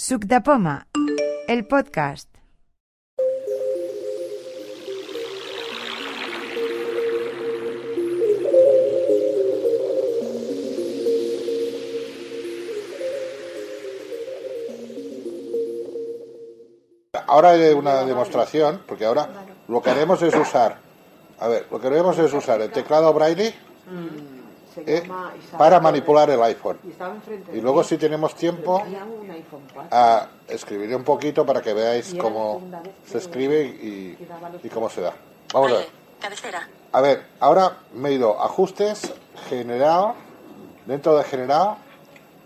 Suc de Poma, el podcast. Ahora hay una demostración, porque ahora lo que haremos es usar, a ver, lo que haremos es usar el teclado Braille Se eh, llama Isabel para manipular el iPhone. Y luego si tenemos tiempo, Tenía un iPhone 4. ah, escribiré un poquito para que veáis cómo se escribe y, cómo se da. Vamos a ver. A ver, ahora me he ido a ajustes, general, dentro de general,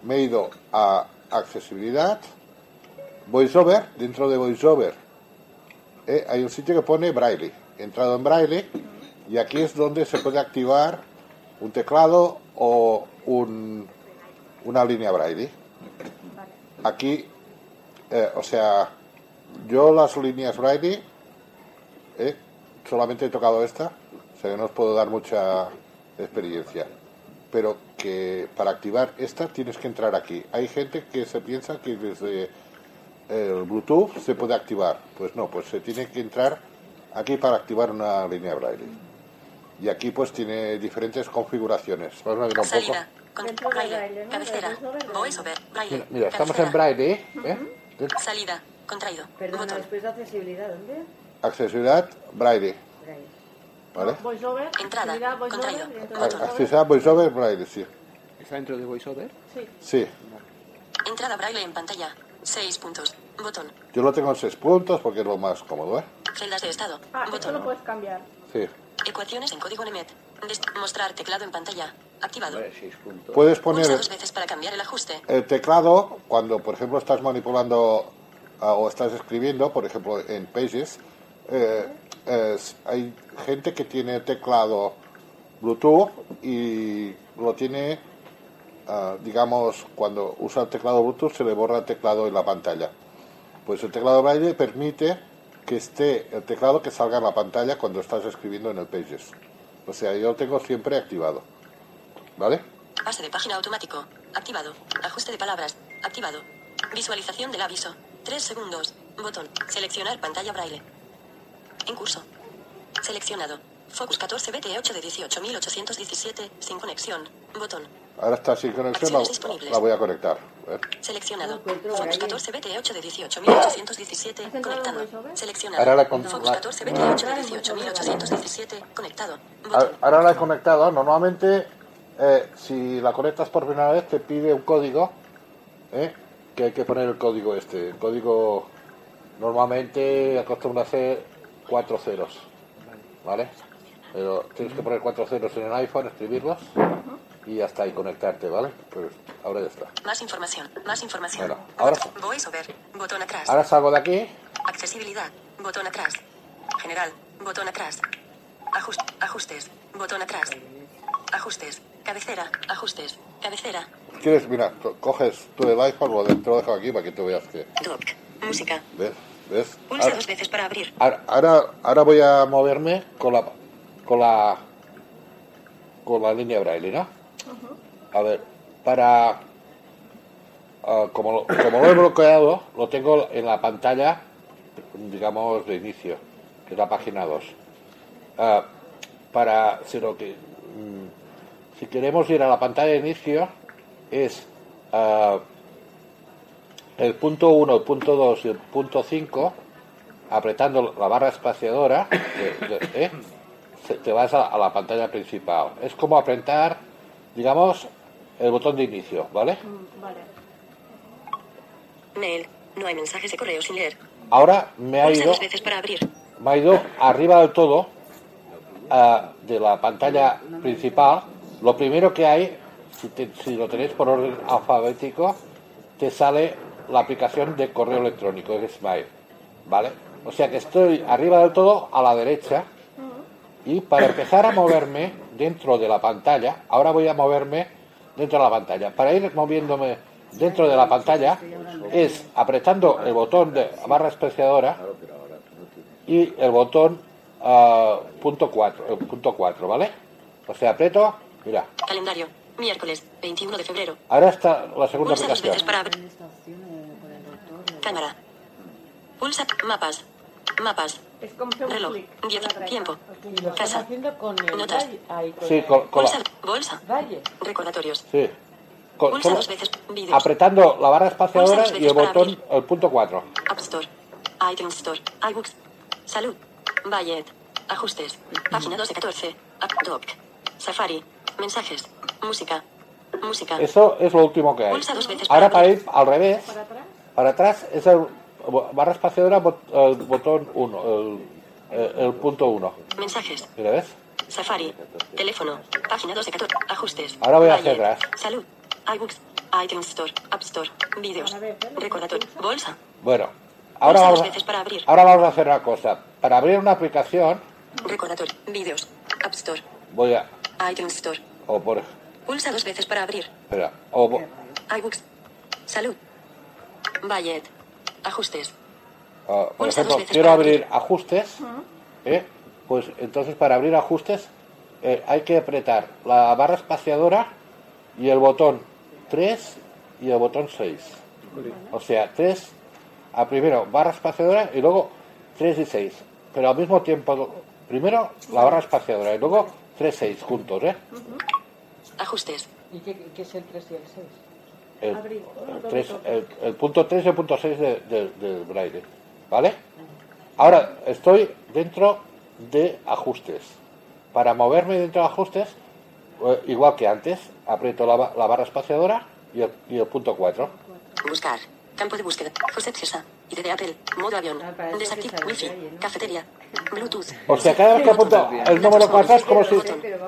me he ido a accesibilidad, voiceover, dentro de voiceover eh, hay un sitio que pone braille. He entrado en braille y aquí es donde se puede activar un teclado o un- una línea braille. Aquí, eh, o sea, yo las líneas braille eh, solamente he tocado esta, o sea que no os puedo dar mucha experiencia. Pero que para activar esta tienes que entrar aquí. Hay gente que se piensa que desde el Bluetooth se puede activar. Pues no, pues se tiene que entrar aquí para activar una línea braille. Y aquí pues tiene diferentes configuraciones. Vamos a ver un poco. Salida. Con braille. ¿no? Cabecera. Voiceover, braille. Mira, mira, estamos en braille, ¿eh? Salida. Contraído. Perdona, Botón. después de accesibilidad, ¿dónde? Accesibilidad, braille. Braille. ¿Vale? Voiceover, Entrada, contraído. Botón. Accesibilidad, voiceover, braille, sí. ¿Está dentro de VoiceOver? Sí. Sí. Entrada braille en pantalla. 6 puntos. Botón. Yo lo tengo en seis puntos porque es lo más cómodo, ¿eh? Celdas de estado. Ah, esto lo Botón. puedes cambiar. Sí. Ecuaciones en código NEMET. Mostrar teclado en pantalla. Activado. Puedes poner dos veces para cambiar el ajuste. el teclado cuando, por ejemplo, estás manipulando ah, o estás escribiendo, por ejemplo, en Pages. eh, es- hay gente que tiene teclado Bluetooth y lo tiene, ah, digamos, cuando usa el teclado Bluetooth se le borra el teclado en la pantalla. Pues el teclado Braille permite que esté el teclado que salga en la pantalla cuando estás escribiendo en el Pages. O sea, yo lo tengo siempre activado. ¿Vale? Pase de página automático. Activado. Ajuste de palabras. Activado. Visualización del aviso. 3 segundos. Botón. Seleccionar pantalla braille. En curso. Seleccionado. Focus 14 BT8 de 18.817. Sin conexión. Botón. Ahora está sin conexión, la, la voy a conectar. A ver. Seleccionado. Braille. 14 BT8 de 18.817. ¿Has entrado en Conectado. Seleccionado. Ahora la con- Focus la- 14 BT8 de 18.817. Conectado. A- Botón. Ahora la he conectado. Normalmente, eh, si la conectas por primera vez, te pide un código. ¿eh? Que hay que poner el código este. El código normalmente acostumbra a ser cuatro ceros. ¿Vale? Pero tienes que poner cuatro ceros en el iPhone, escribirlos. Y ya está, y conectarte, ¿vale? Pues ahora ya está. Más información. Más información. Bueno, ahora Botón. Voiceover. Botón atrás. Ahora salgo de aquí. Accesibilidad. Botón atrás. General. Botón atrás. Ajust- ajustes. Botón atrás. Ajustes. Cabecera. Ajustes. Cabecera. ¿Quieres? Mira, co- coges tú el iPhone, lo de- te lo dejo aquí para que tú veas que. Doc. Música. ¿Ves? ¿Ves? Pulsa Ahora- dos veces para abrir. Ahora, ahora, ahora voy a moverme con la con la con la línea braille, ¿no? A ver, para ah, como como lo he bloqueado, lo tengo en la pantalla, digamos de inicio, que es la página 2. Ah, para si lo que mm, si queremos ir a la pantalla de inicio es ah, el punto 1, el punto 2 y el punto 5 apretando la barra espaciadora, de- ¿eh? Te vas a la pantalla principal. Es como apretar, digamos, el botón de inicio, ¿vale? Mm, Vale. Mail. No hay mensajes de correo sin leer. Ahora me ha ido, dos veces para abrir. me ha ido arriba del todo ah, de la pantalla principal. Lo primero que hay, si, te- si lo tenéis por orden alfabético, te sale la aplicación de correo electrónico, es Smile, ¿vale? O sea que estoy arriba del todo a la derecha y para empezar a moverme dentro de la pantalla, ahora voy a moverme dentro de la pantalla. Para ir moviéndome dentro de la pantalla es apretando el botón de barra espaciadora y el botón ah, punto 4, punto 4, ¿vale? O sea, aprieto, mira, Calendario. Miércoles. 21 de febrero. ahora está la segunda Pulsa aplicación. para Cámara. Pulsa. Mapas. Mapas. Es como hacer un Reloj. clic. 10. a la derecha. Tiempo. Y lo están Casa. haciendo con el Notas. valle. Ahí, con Sí, el con, con la- Bolsa. Bolsa. valle. Recordatorios. sí. Con- Pulsa solo dos veces. Vídeos. apretando la barra espaciadora Pulsa dos y el veces para botón, abrir. el punto 4. App Store. iTunes Store. iBooks. Salud. Ballet. Ajustes. Página 2 de 14. App Doc. Safari. Mensajes. Música. Música. Eso es lo último que hay. Pulsa dos veces Ahora para para abrir. ir al revés, Para atrás. para atrás es el barra espaciadora, bot- el botón 1, el, punto 1. Mensajes. Mira, ¿ves? Safari. Teléfono. Página 2 de 14. Ajustes. Ahora voy Ballet. atrás. Salud. iBooks. iTunes Store. App Store. Vídeos. Recordatorio. Bolsa. Bueno, ahora vamos, veces para abrir. ahora vamos a hacer una cosa. Para abrir una aplicación, Recordatorio. Vídeos. App Store. voy a... iTunes Store. O por... Pulsa dos veces para abrir. Espera, o, iBooks. Salud. Ballet. Ajustes. o, por Pulsa ejemplo, quiero abrir ajustes, ¿eh? pues entonces para abrir ajustes eh, hay que apretar la barra espaciadora y el botón 3 y el botón 6. O sea, 3 a primero barra espaciadora y luego 3 y 6. Pero al mismo tiempo, primero la barra espaciadora y luego 3 6 juntos, ¿eh? Ajustes. ¿Y qué, qué es el 3 y el 6? El, Abrir. el tres- el- el punto 3 y el punto 6 de- de- del braille. ¿Vale? Ahora estoy dentro de ajustes. Para moverme dentro de ajustes, eh, igual que antes, aprieto la, la barra espaciadora y el, y el punto 4. Buscar. Campo de búsqueda. Josep Gesa. ID de Apple. Modo avión. Ah, Desactiva. Wi-Fi. Cafetería. Bluetooth. O sea, cada vez que apunto el número 4 es como si... Sé.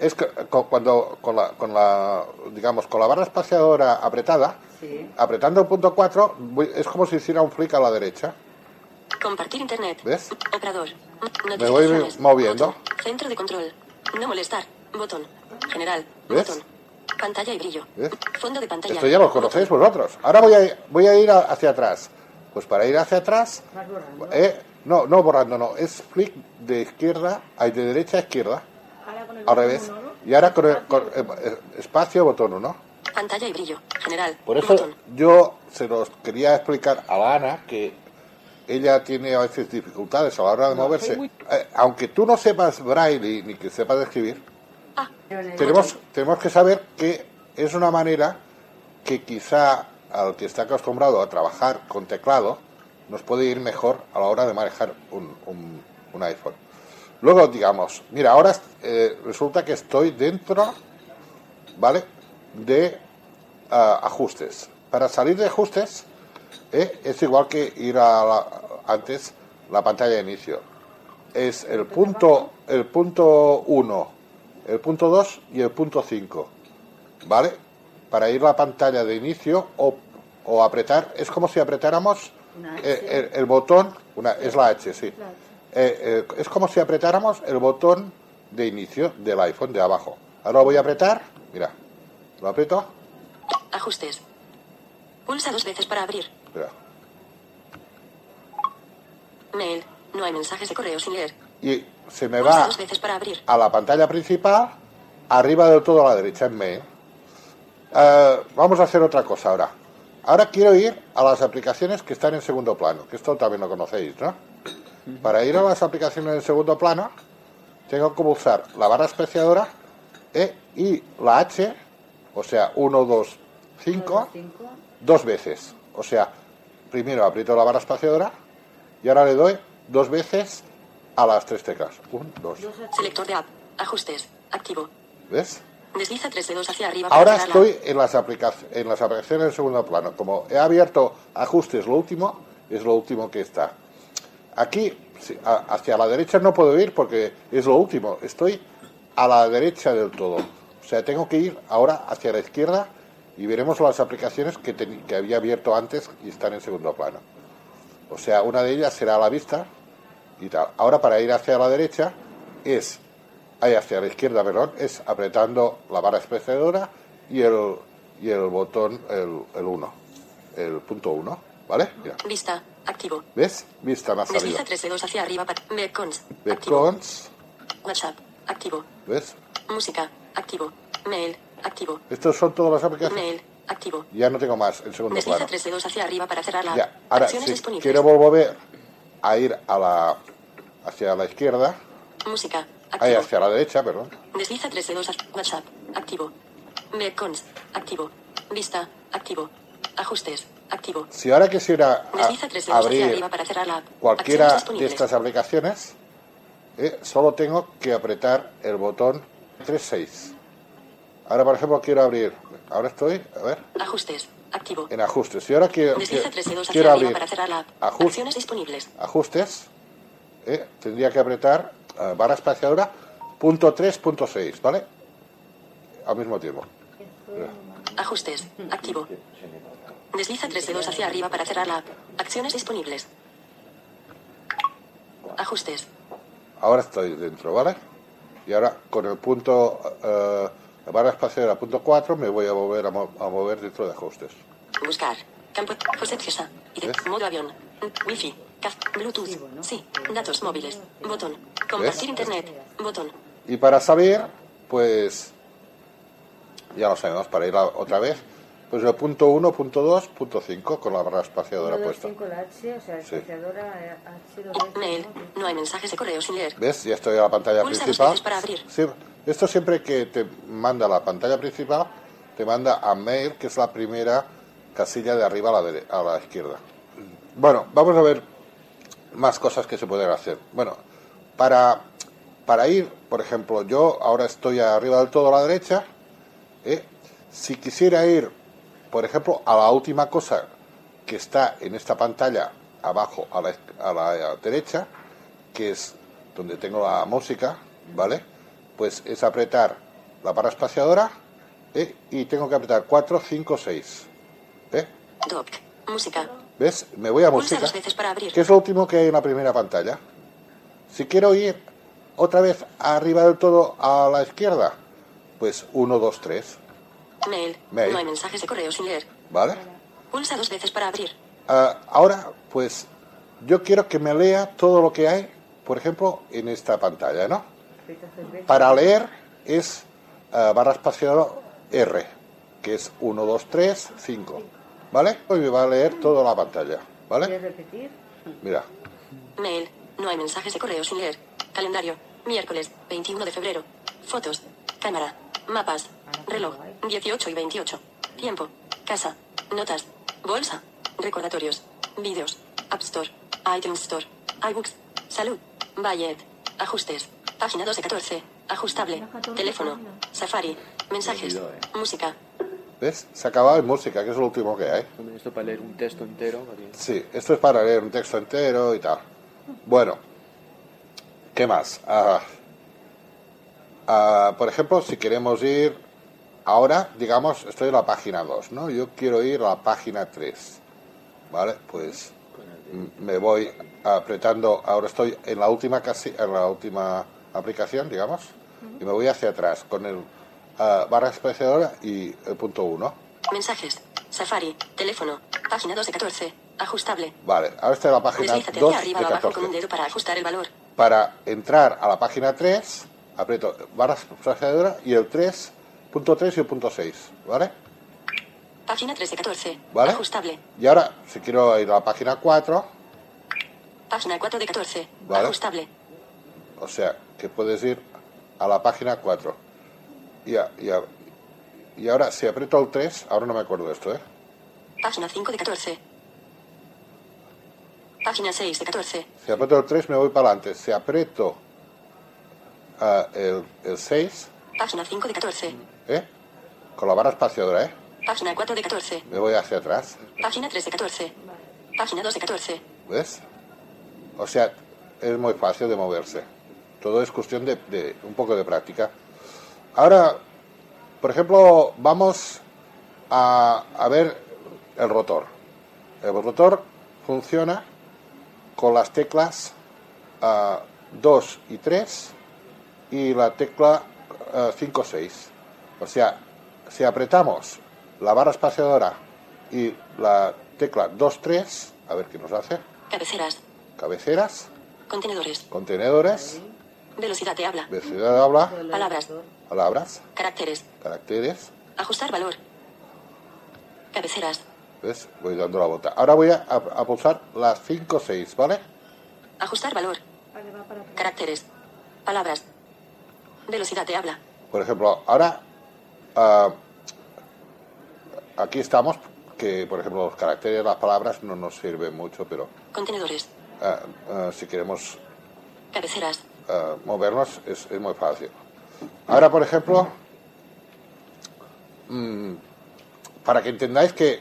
Es que cu- cuando con la, con la, digamos, con la barra espaciadora apretada, Sí. apretando el punto 4, voy- es como si hiciera un flick a la derecha. Compartir internet. ¿Ves? Operador. Me voy moviendo. Botón. Centro de control. No molestar. Botón. General. ¿Ves? Botón. Pantalla y brillo. ¿Ves? Fondo de pantalla. Esto ya lo conocéis vosotros. Ahora voy a, voy a ir a- hacia atrás. Pues para ir hacia atrás, borrando. eh, no, no borrando, no, es flick de izquierda, ay, de derecha a izquierda, Ahora con el al revés. uno, ¿no? Y ahora con, el- con, eh, eh, espacio, botón 1. Pantalla y brillo. General. Por eso Botón. yo se los quería explicar a la Ana que ella tiene a veces dificultades a la hora de moverse. Eh, aunque tú no sepas braille ni que sepas escribir, Ah. tenemos, tenemos que saber que es una manera que quizá al que está acostumbrado a trabajar con teclado nos puede ir mejor a la hora de manejar un, un- un iPhone. Luego, digamos, mira, ahora eh, resulta que estoy dentro, ¿vale? De ah, ajustes. Para salir de ajustes eh, es igual que ir a la- antes la pantalla de inicio. Es el punto el punto 1, el punto 2 y el punto 5. ¿Vale? Para ir a la pantalla de inicio o, o apretar, es como si apretáramos eh, el, el botón, una, es la H, sí. La H. Eh, eh, es como si apretáramos el botón de inicio del iPhone de abajo. Ahora lo voy a apretar, mira, lo aprieto, Ajustes. Pulsa dos veces para abrir. espera, Mail. No hay mensajes de correo sin leer. y se me Pulsa va dos veces para abrir. a la pantalla principal, arriba del todo a la derecha en mail. Eh, vamos a hacer otra cosa ahora. Ahora quiero ir a las aplicaciones que están en segundo plano, que esto también lo conocéis, ¿no? Para ir a las aplicaciones en segundo plano, tengo que pulsar la barra especiadora E y la H, o sea, 1, 2, 5, Cinco. dos veces. O sea, primero aprieto la barra espaciadora y ahora le doy dos veces a las tres teclas. Un, dos. Selector de app. Ajustes. Activo. ¿Ves? Desliza tres dedos hacia arriba Ahora estoy en las, en las aplicaciones en segundo plano. Como he abierto ajustes lo último, es lo último que está. Aquí, hacia la derecha no puedo ir porque es lo último. Estoy a la derecha del todo. O sea, tengo que ir ahora hacia la izquierda y veremos las aplicaciones que, que había abierto antes y están en segundo plano. O sea, una de ellas será a la vista y tal. Ahora para ir hacia la derecha es, ahí hacia la izquierda, perdón, es apretando la barra especiadora y el, y el botón, el 1, el, punto 1, ¿vale? Mira, Vista. Activo. ¿ves? Vista salido. Desliza tres dedos hacia arriba para... Beacons. Activo. Beacons, WhatsApp. Activo. ¿ves? Música. Activo. Mail. Activo. Estos son todas las aplicaciones. Mail. Activo. Ya no tengo más el segundo Desliza plano. tres dedos hacia arriba para cerrar la app. Ya, ahora, Acciones si quiero volver a ir a la, hacia la izquierda, Música. Ahí hacia la derecha, perdón. Desliza tres dedos hacia WhatsApp. Activo. Beacons. Activo. Vista. Activo. Ajustes. Activo. Si ahora quisiera a- abrir arriba para cerrar la app. cualquiera de estas aplicaciones, eh, solo tengo que apretar el botón 3.6. Ahora, por ejemplo, quiero abrir. Ahora estoy, a ver, Ajustes. Activo. en ajustes. Si ahora quiero, quiero, quiero abrir para cerrar la app. Ajustes. Acciones disponibles. ajustes, eh, tendría que apretar barra espaciadora punto 3, punto 6, ¿vale? Al mismo tiempo. Ajustes. Activo. Desliza tres dedos hacia arriba para cerrar la app. Acciones disponibles. Ajustes. Ahora estoy dentro, ¿vale? Y ahora con el punto, eh, la barra espaciadora punto 4 me voy a volver a, mo- a mover dentro de ajustes. Buscar. Campo. José ¿Ves? modo avión. Wi-Fi. Bluetooth. Sí. Datos móviles. Botón. Compartir ¿Ves? internet. Botón. Y para salir, pues ya lo sabemos, para ir a- otra vez, pues el punto 1, punto 2, punto 5 con la barra espaciadora Uno, dos, puesta. cinco, la H, o sea, Sí. espaciadora eh, H, dos veces, Mail. ¿no? Hay mensajes de correo sin leer. ¿Ves? Ya estoy a la pantalla Pulsa dos principal. veces para abrir. Sí, esto siempre que te manda a la pantalla principal, te manda a mail, que es la primera casilla de arriba a la, dere- a la izquierda. Bueno, vamos a ver más cosas que se pueden hacer. Bueno, para, para ir, por ejemplo, yo ahora estoy arriba del todo a la derecha. ¿eh? Si quisiera ir, por ejemplo, a la última cosa que está en esta pantalla abajo a la, a la derecha, que es donde tengo la música, ¿vale? Pues es apretar la barra espaciadora ¿eh? y tengo que apretar 4, 5, 6. ¿eh? Doc. Música. ¿Ves? Me voy a Pulsa música, veces para abrir. que es lo último que hay en la primera pantalla. Si quiero ir otra vez arriba del todo a la izquierda, pues 1, 2, 3, Mail. Mail. No hay mensajes de correo sin leer. ¿vale? Pulsa dos veces para abrir. Ah, ahora, pues yo quiero que me lea todo lo que hay, por ejemplo, en esta pantalla, ¿no? Para leer es ah, barra espaciadora R, que es 1, 2, 3, 5, ¿vale? Y me va a leer toda la pantalla, ¿vale? ¿Quieres repetir? Mira, Mail. No hay mensajes de correo sin leer. Calendario. Miércoles, 21 de febrero. Fotos. Cámara. Mapas. Reloj. 18 y 28. Tiempo. Casa. Notas. Bolsa. Recordatorios. Vídeos. App Store. iTunes Store. iBooks. Salud. Budget. Ajustes. Página 12 14. Ajustable. Teléfono. Safari. Mensajes. Eh. Música. ¿Ves? Se acaba en música, que es lo último que hay. Esto para leer un texto entero. porque- Sí, esto es para leer un texto entero y tal. Bueno, ¿qué más? Ah, ah, por ejemplo, si queremos ir ahora, digamos, estoy en la página 2, ¿no? Yo quiero ir a la página 3, ¿vale? Pues me voy apretando, ahora estoy en la última casi, en la última aplicación, digamos, y me voy hacia atrás con el ah, barra espaciadora y el punto 1. Mensajes. Safari. Teléfono. Página 12 14. Ajustable. Vale, ahora está la página Deslízate 2 hacia arriba de abajo con 14. un dedo para ajustar el valor. Para entrar a la página 3, aprieto barra espaciadora y el 3, punto 3 y el punto 6, ¿vale? Página 13 14. ¿Vale? Ajustable. Y ahora, si quiero ir a la página 4, Página 4 de 14. Vale. Ajustable. o sea, que puedes ir a la página 4. Y, a- y, a- y ahora, si aprieto el 3, ahora no me acuerdo de esto, ¿eh? Página 5 de 14. Página 6 de 14. Si aprieto el 3, me voy para adelante. Si aprieto ah, el, el 6, Página 5 de 14. ¿eh? Con la barra espaciadora, ¿eh? Página 4 de 14. Me voy hacia atrás. Página 3 de 14. Página 2 de 14. ¿Ves? O sea, es muy fácil de moverse. Todo es cuestión de, de un poco de práctica. Ahora, por ejemplo, vamos a, a ver el rotor. El rotor funciona con las teclas 2 y 3 y la tecla 5 6. O sea, si apretamos la barra espaciadora y la tecla 2 3, a ver qué nos hace Cabeceras. cabeceras, Contenedores. contenedores, Velocidad de habla. velocidad de habla, Palabras. palabras, Caracteres. caracteres, Ajustar valor. Cabeceras. ¿Ves? Voy dando la vuelta. Ahora voy a, a- a pulsar las 5 6, ¿vale? Ajustar valor. Vale, va para atrás. Caracteres. Palabras. Velocidad de habla. Por ejemplo, ahora ah, aquí estamos, que por ejemplo los caracteres, las palabras no nos sirven mucho, pero Contenedores. ah, ah, si queremos Cabeceras. Ah, movernos es, es muy fácil. Ahora, por ejemplo, mm, para que entendáis que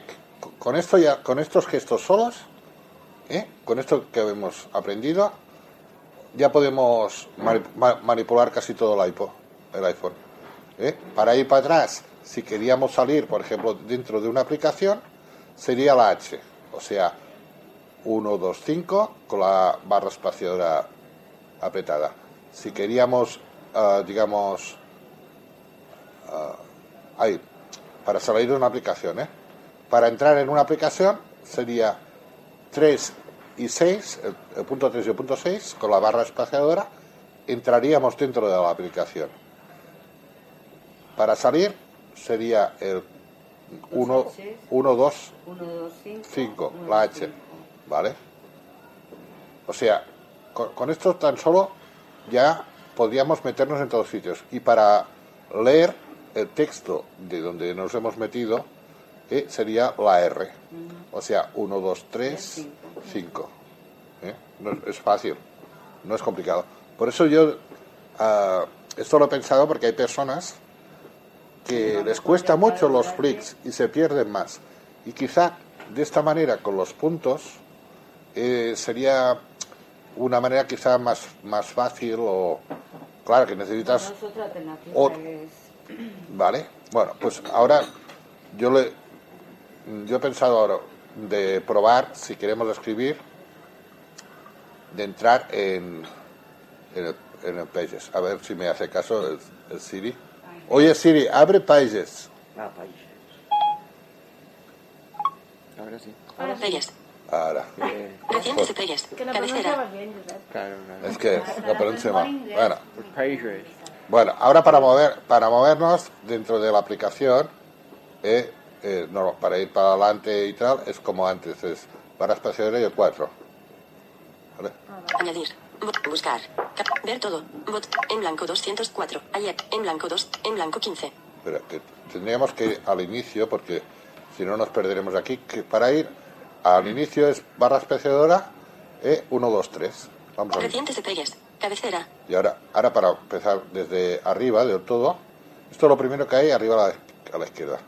con esto ya, con estos gestos solos, ¿eh? con esto que hemos aprendido, ya podemos mani- ma- manipular casi todo el iPod, el iPhone. ¿eh? Para ir para atrás, si queríamos salir, por ejemplo, dentro de una aplicación, sería la H, o sea, 1, 2, 5 con la barra espaciadora apretada. Si queríamos, ah, digamos, ah, ahí, para salir de una aplicación, ¿eh? Para entrar en una aplicación sería 3 y 6, el, punto 3 y el punto 6, con la barra espaciadora, entraríamos dentro de la aplicación. Para salir sería el 1, seis. 1 2, 1, 2, 5. 5, la H, ¿vale? O sea, con, con esto tan solo ya podríamos meternos en todos sitios. Y para leer el texto de donde nos hemos metido, eh, sería la R. O sea, 1, 2, 3, 5. Es fácil, no es complicado. Por eso yo ah, esto lo he pensado porque hay personas que les cuesta mucho los flicks y se pierden más. Y quizá de esta manera, con los puntos, eh, sería una manera quizá más, más fácil o... Claro que necesitas... es otra alternativa. Es- Vale, bueno, pues ahora yo le yo he pensado ahora de probar si queremos escribir de entrar en en el, en el Pages. A ver si me hace caso el, el Siri. Oye Siri, abre Pages. Ah, países. Ahora sí. Pages. Ahora. Eh, Recientes de Pages. Que la Cabecera. Es que la pronuncia mal. Bueno, bueno, ahora para mover para movernos dentro de la aplicación eh, eh, no, para ir para adelante y tal es como antes, es barra espaciadora y el 4. ¿Vale? Añadir. Bu- Buscar. Ca- Ver todo. Bot. En blanco 204. Ayer. En blanco 2. En blanco 15. Espera, que tendríamos que ir al inicio porque si no nos perderemos aquí. Que para ir al inicio es barra espaciadora eh, 1, 2, 3. Vamos a ver. Recientes de Pages. Cabecera. Y ahora, ahora para empezar desde arriba del todo, esto es lo primero que hay arriba a la, a la izquierda.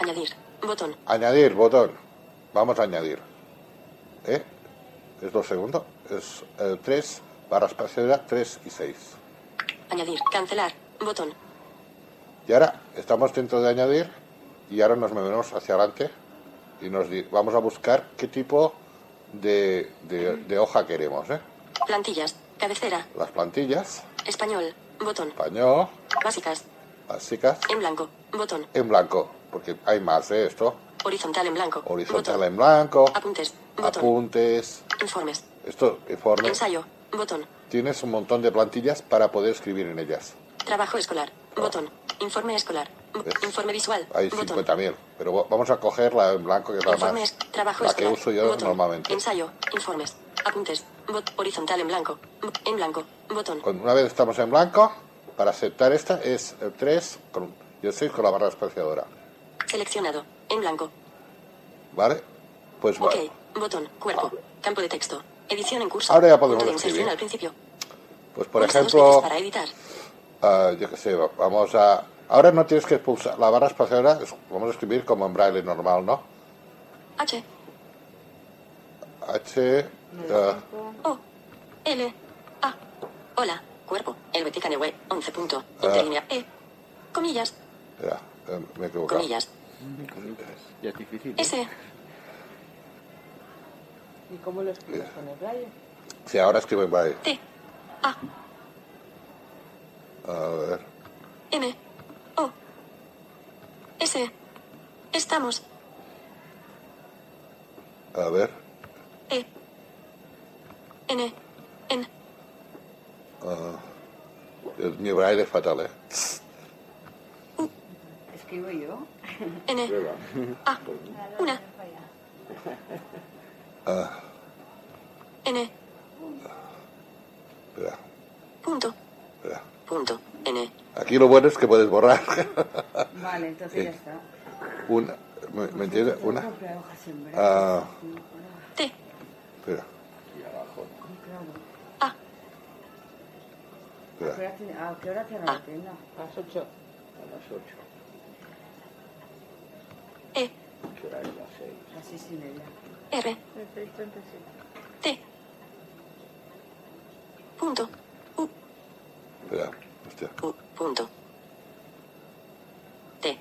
Añadir. Botón. Añadir, botón. Vamos a añadir. ¿Eh? Es lo segundo. Es el 3, barra espaciadora 3 y 6. Añadir. Cancelar. Botón. Y ahora estamos dentro de añadir y ahora nos movemos hacia adelante y nos vamos a buscar qué tipo de, de- de hoja queremos. ¿eh? Plantillas. Cabecera. Las plantillas, Español. Botón. español, Básicas. básicas, En blanco. Botón. en blanco, porque hay más de esto. Horizontal en blanco. Horizontal Botón. en blanco, Apuntes. Botón. apuntes, Informes. esto informe. Ensayo. Botón. Tienes un montón de plantillas para poder escribir en ellas. Trabajo escolar. Botón. Informe escolar. Informe visual. Hay Botón. 50.000, pero va- vamos a coger la en blanco que es la Informe más, trabajo la que escolar. uso yo Botón. normalmente. Ensayo. Informes. Apuntes. Bot- horizontal en blanco. En blanco. Botón. Cuando una vez estamos en blanco, para aceptar esta es el 3 con, y el 6 con la barra espaciadora. Seleccionado. En blanco. ¿Vale? Pues Ok. bueno, Botón. Cuerpo. Campo de texto. Edición en curso. Ahora ya podemos escribir. al principio. pues por ejemplo, para editar. Ah, yo qué sé, va- vamos a... Ahora no tienes que pulsar la barra espaciadora, es- vamos a escribir como en braille normal, ¿no? H. H... ah, O. L. A. Hola. Cuerpo. El Veticanehue. 11 punto. Ah. Interlínea. E. Comillas. espera, eh, me he equivocado. Comillas. Ya es difícil. ¿eh? S. ¿Y cómo lo escribes con el braille? Sí, ahora escribo en braille. T. A. A ver, M. O. S. Estamos. a ver. E. N. N. ah, el- mi braille es fatal, ¿eh? ¿Escribo yo? N. A. Una. Ah, N. espera, Punto. espera. Punto. N. Aquí lo bueno es que puedes borrar. Vale, entonces ya está. Una, ¿me, me entiendes? Una. Sembradas. Ah, T. espera, A. espera. ¿A qué hora tiene- ¿A qué hora cierra la tienda? A las 8. A las 8. E. ¿Qué hora es las 6? A las seis y media. R. El 637. T. Punto. U. Espera, hostia. U. Punto. T.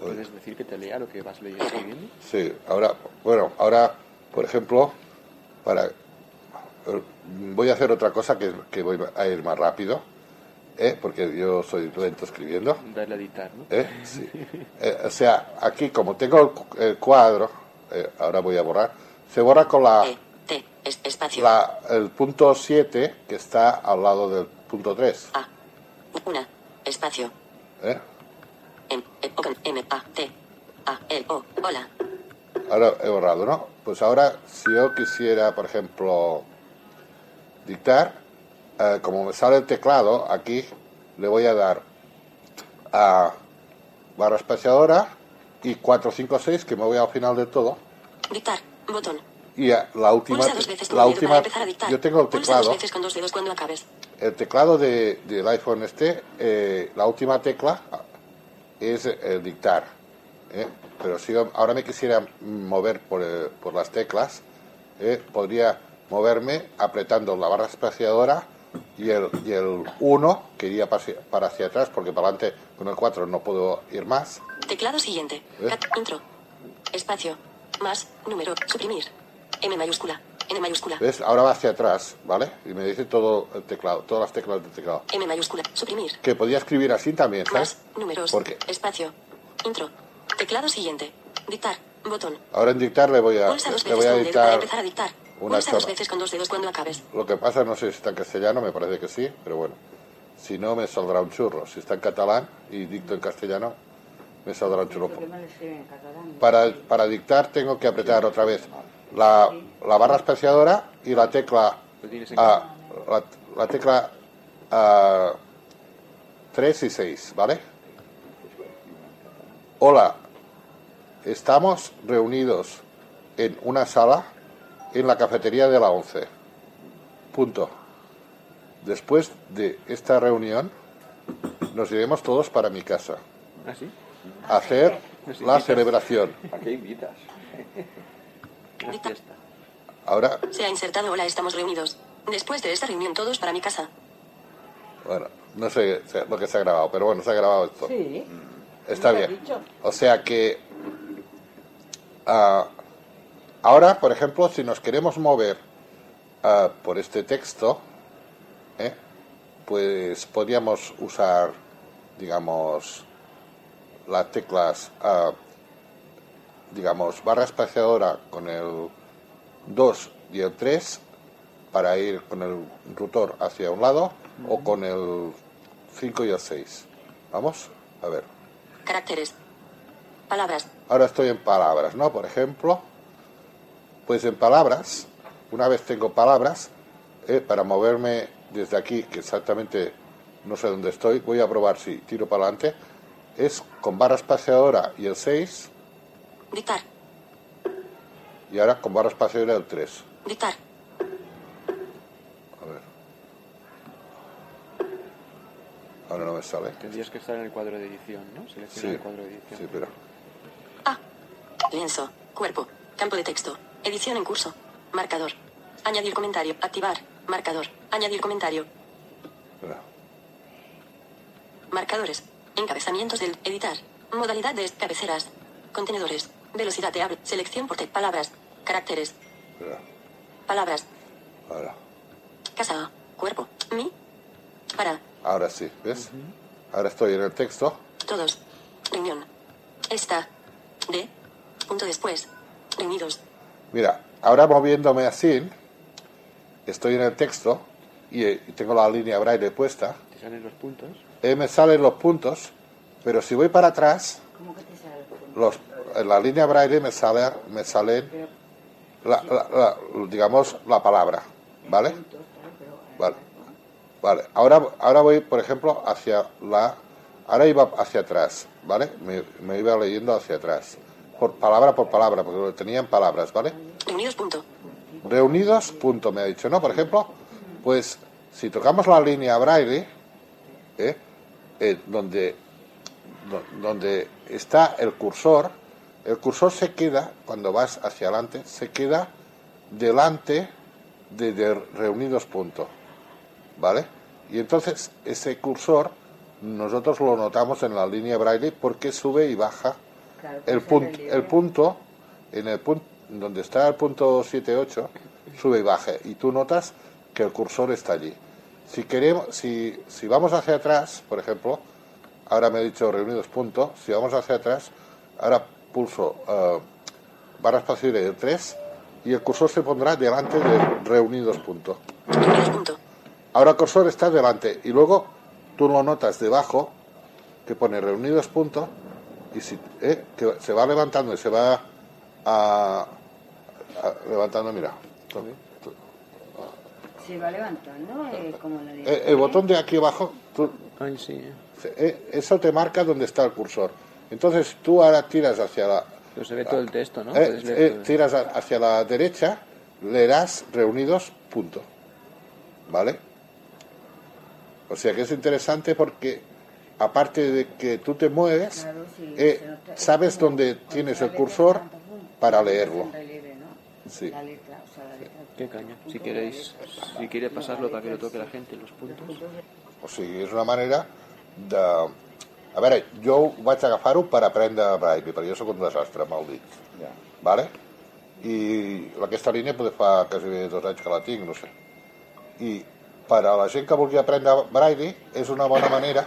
¿Puedes decir que te lea lo que vas leyendo? Sí, ahora, bueno, ahora, por ejemplo, para voy a hacer otra cosa que, que voy a ir más rápido, ¿eh? porque yo soy lento escribiendo. Darle a editar, ¿no? ¿eh? Sí. Eh, o sea, aquí como tengo el, el cuadro, eh, ahora voy a borrar, se borra con la, E. T. Es- espacio. la- el punto 7 que está al lado del punto 3. A. Una. Espacio. ¿eh? M. E, O, M. A. T. A. L. O. Hola. Ahora he borrado, ¿no? Pues ahora, si yo quisiera, por ejemplo, dictar, eh, como me sale el teclado, aquí le voy a dar a barra espaciadora y 456, que me voy al final de todo, Dictar. Botón. Y la última, la última, yo tengo el teclado, con dos dedos cuando acabes. el teclado de, del iPhone este, eh, la última tecla es el dictar. ¿eh? Pero si yo ahora me quisiera mover por, eh, por las teclas, ¿eh? podría moverme apretando la barra espaciadora y el, y el 1, que iría para hacia, para hacia atrás, porque para adelante con el 4 no puedo ir más. Teclado siguiente. ¿Eh? Intro. Espacio. Más. Número. Suprimir. M mayúscula. N mayúscula. ¿Ves? Ahora va hacia atrás, ¿vale? Y me dice todo el teclado, todas las teclas del teclado. M mayúscula. Suprimir. Que podía escribir así también, ¿sabes? Más. Números. Porque Espacio. Intro. Teclado siguiente. Dictar. Botón. ahora en dictar le voy a, Pulsa dos le veces voy a dedo para dictar empezar a dictar. una Pulsa dos veces con dos dedos cuando acabes. Lo que pasa, no sé si está en castellano, me parece que sí, pero bueno. Si no, me saldrá un churro. Si está en catalán y dicto en castellano, me saldrá un churro. ¿Por qué me lo escriben en catalán? Para, para dictar tengo que apretar otra vez la, la barra espaciadora y la tecla ah, la, la tecla ah, 3 y 6, ¿vale? Hola, estamos reunidos en una sala en la cafetería de la 11. Punto. Después de esta reunión, nos iremos todos para mi casa ¿Ah, sí? a hacer la celebración. ¿A qué invitas? Una Dicta. fiesta. Ahora, Se ha insertado hola, estamos reunidos. Después de esta reunión todos para mi casa. bueno, no sé lo que se ha grabado, pero bueno, se ha grabado esto. Sí. Está ¿Me lo has bien. dicho? O sea que ah, ahora, por ejemplo, si nos queremos mover ah, por este texto, ¿eh? pues podríamos usar, digamos, las teclas, ah, digamos, barra espaciadora con el 2 y el 3 para ir con el rotor hacia un lado o con el 5 y el 6. Vamos, a ver. Caracteres. Palabras. Ahora estoy en palabras, ¿no? Por ejemplo, pues en palabras, una vez tengo palabras, eh, para moverme desde aquí, que exactamente no sé dónde estoy, voy a probar si tiro para adelante, es con barra espaciadora y el 6, Dictar. y ahora con barra espaciadora el 3. Dictar. A ver. Ahora no me sale. Tendrías que estar en el cuadro de edición, ¿no? Selecciona Sí, el cuadro de edición. sí, pero... A. Lienzo. Cuerpo. Campo de texto. Edición en curso. Marcador. Añadir comentario. Activar. Marcador. Añadir comentario. espera. Marcadores. Encabezamientos del editar. Modalidad de cabeceras. Contenedores. Velocidad de habla. Selección por te- palabras. Caracteres. Palabras. Ahora. Casa. Cuerpo. Mi. Para. Ahora sí, ¿ves? Ahora estoy en el texto. Todos. Reunión. Esta. De. Punto después. Reunidos. Mira, ahora moviéndome así, estoy en el texto y, eh, y tengo la línea braille puesta. Te salen los puntos. eh, me salen los puntos, pero si voy para atrás, ¿Cómo que te sale el punto? los, en la línea braille me, sale, me salen, la, la- la- digamos, la palabra, ¿vale? Vale. Vale, ahora, ahora voy, por ejemplo, hacia la... Ahora iba hacia atrás, ¿vale? Me, me iba leyendo hacia atrás. Por palabra por palabra, porque lo tenía en palabras, ¿vale? Unidos punto. Reunidos, punto, me ha dicho, ¿no? Por ejemplo, pues si tocamos la línea braille, ¿eh? Eh, donde, do- donde está el cursor, el cursor se queda, cuando vas hacia adelante, se queda delante de, de reunidos, punto, ¿vale? Y entonces ese cursor nosotros lo notamos en la línea braille porque sube y baja Claro, el, pues punto, el punto, en el punto, donde está el punto 7.8, sube y baja, y tú notas que el cursor está allí. Si queremos, si, si vamos hacia atrás, por ejemplo, ahora me he dicho reunidos punto, si vamos hacia atrás, ahora pulso eh, barra espacio de 3 y el cursor se pondrá delante de reunidos punto. Ahora el cursor está delante y luego tú lo notas debajo que pone reunidos punto y si, eh, que se va levantando y se va a, a- levantando, mira. Se va levantando, eh, como la de... Eh, el botón de aquí abajo, tú- Ay, sí. eh. eh, eso te marca dónde está el cursor. Entonces tú ahora tiras hacia la, Pero se ve todo el texto, ¿no? eh, eh, tiras a- hacia la derecha, leerás reunidos punto. ¿Vale? O sea que es interesante porque aparte de que tú te mueves, Claro, sí, eh, es sabes dónde tienes el cursor para leerlo. Sí. La letra, o sea, la letra. Qué caña. Si queréis, si quiere pasarlo para que lo toque la gente, los puntos. O sigui, és una manera de... A veure, jo vaig agafar-ho per aprendre braille, perquè jo sóc un desastre amb el dit. Ja. Vale? I aquesta línia potser fa quasi bé dos anys que la tinc, no sé. I per a la gent que vulgui aprendre braille és una bona manera